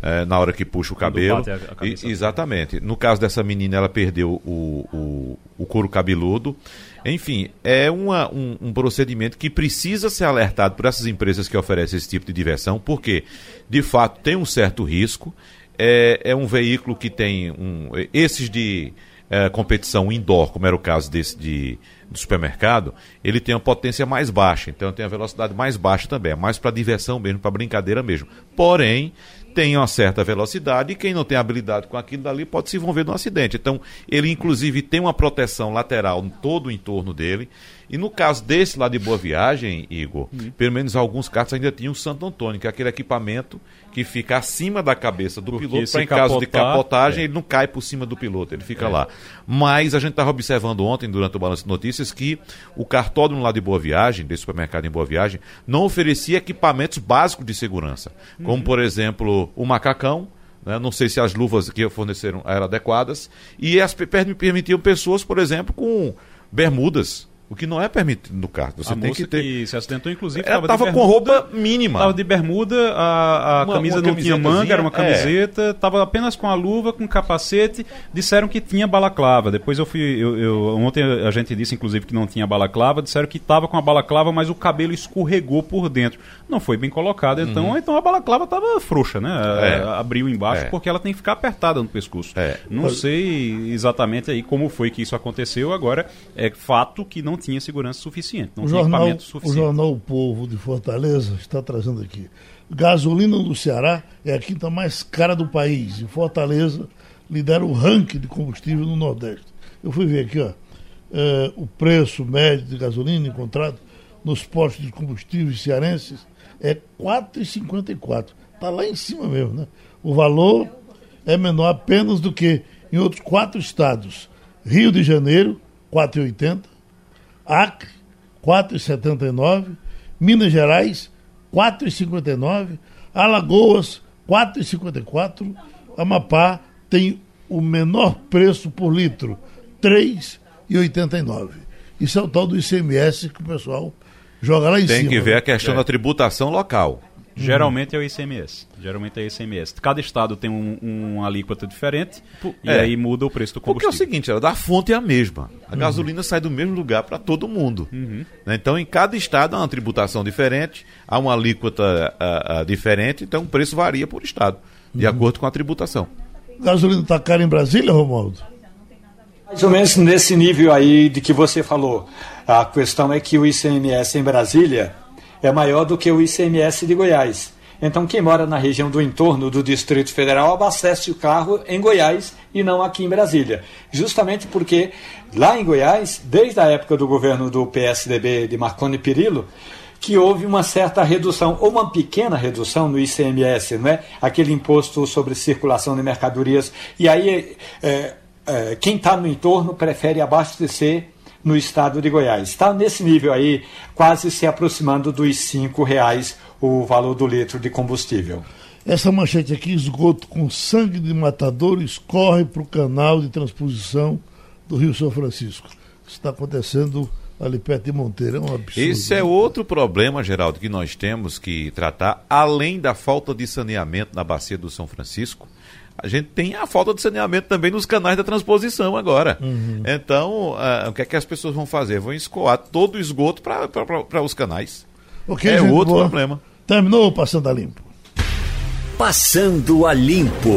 É, na hora que puxa o cabelo. A, a e, exatamente. No caso dessa menina, ela perdeu o, o, o couro cabeludo. Enfim, é uma, um, um, procedimento que precisa ser alertado por essas empresas que oferecem esse tipo de diversão, porque, de fato, tem um certo risco. É, é um veículo que tem um, esses de é, competição indoor, como era o caso desse de, do supermercado, ele tem uma potência mais baixa, então tem a velocidade mais baixa também, é mais para diversão mesmo, para brincadeira mesmo. Porém, tem uma certa velocidade e quem não tem habilidade com aquilo dali pode se envolver num acidente. Então, ele inclusive tem uma proteção lateral em todo o entorno dele. E no caso desse lá de Boa Viagem, Igor, uhum. pelo menos alguns carros ainda tinham o Santo Antônio, que é aquele equipamento que fica acima da cabeça do Porque piloto, para em capotar, caso de capotagem, é. ele não cai por cima do piloto, ele fica é. lá. Mas a gente estava observando ontem, durante o Balanço de Notícias, que o cartódromo lá de Boa Viagem, desse supermercado em Boa Viagem, não oferecia equipamentos básicos de segurança, como, uhum. por exemplo, o macacão, né? não sei se as luvas que forneceram eram adequadas, e as permitiam pessoas, por exemplo, com bermudas o que não é permitido no carro. Você a tem que ter. Que se acidentou, inclusive, estava com roupa mínima. Estava de bermuda, a, a uma, camisa uma não tinha manga, era uma é. camiseta, estava é. apenas com a luva, com capacete. Disseram que tinha balaclava. Depois eu fui. Eu, eu, ontem a gente disse, inclusive, que não tinha balaclava. Disseram que estava com a balaclava, mas o cabelo escorregou por dentro. Não foi bem colocado, então, uhum. então a balaclava estava frouxa, né? É. Abriu embaixo, é. porque ela tem que ficar apertada no pescoço. É. Não sei exatamente aí como foi que isso aconteceu. Agora, é fato que não tinha segurança suficiente, não o tinha jornal, equipamento suficiente. O jornal O Povo de Fortaleza está trazendo aqui. Gasolina no Ceará é a quinta mais cara do país. E Fortaleza lidera o ranking de combustível no Nordeste. Eu fui ver aqui, ó, é, o preço médio de gasolina encontrado nos postos de combustíveis cearenses é R$ 4,54. Está lá em cima mesmo, né? O valor é menor apenas do que em outros quatro estados. Rio de Janeiro, 4,80. Acre, 4,79, Minas Gerais, 4,59, Alagoas, 4,54, Amapá tem o menor preço por litro, 3,89. Isso é o tal do ICMS que o pessoal joga lá em tem cima. Tem que ver a questão é. da tributação local. Geralmente é o ICMS. Geralmente é o ICMS. Cada estado tem um, um alíquota diferente e é. aí muda o preço do combustível. Porque é o seguinte, a da fonte é a mesma. A uhum. gasolina sai do mesmo lugar para todo mundo. Uhum. Né? Então, em cada estado há uma tributação diferente, há uma alíquota uh, uh, diferente, então o preço varia por estado, de uhum. acordo com a tributação. Gasolina está cara em Brasília, Romualdo? Mais ou menos nesse nível aí de que você falou. A questão é que o ICMS em Brasília é maior do que o ICMS de Goiás. Então, quem mora na região do entorno do Distrito Federal abastece o carro em Goiás e não aqui em Brasília. Justamente porque lá em Goiás, desde a época do governo do PSDB de Marconi Perillo, que houve uma certa redução, ou uma pequena redução no ICMS, não é? aquele imposto sobre circulação de mercadorias. E aí, é, é, quem está no entorno prefere abastecer no estado de Goiás. Está nesse nível aí, quase se aproximando dos R$ reais o valor do litro de combustível. Essa manchete aqui, esgoto com sangue de matadores, corre para o canal de transposição do Rio São Francisco. Isso está acontecendo ali perto de Monteiro, é um absurdo. Esse é outro problema, Geraldo, que nós temos que tratar, além da falta de saneamento na bacia do São Francisco. A gente tem a falta de saneamento também nos canais da transposição agora. Uhum. Então, uh, o que é que as pessoas vão fazer? Vão escoar todo o esgoto para os canais. Okay, é outro boa. problema. Terminou Passando a Limpo. Passando a Limpo.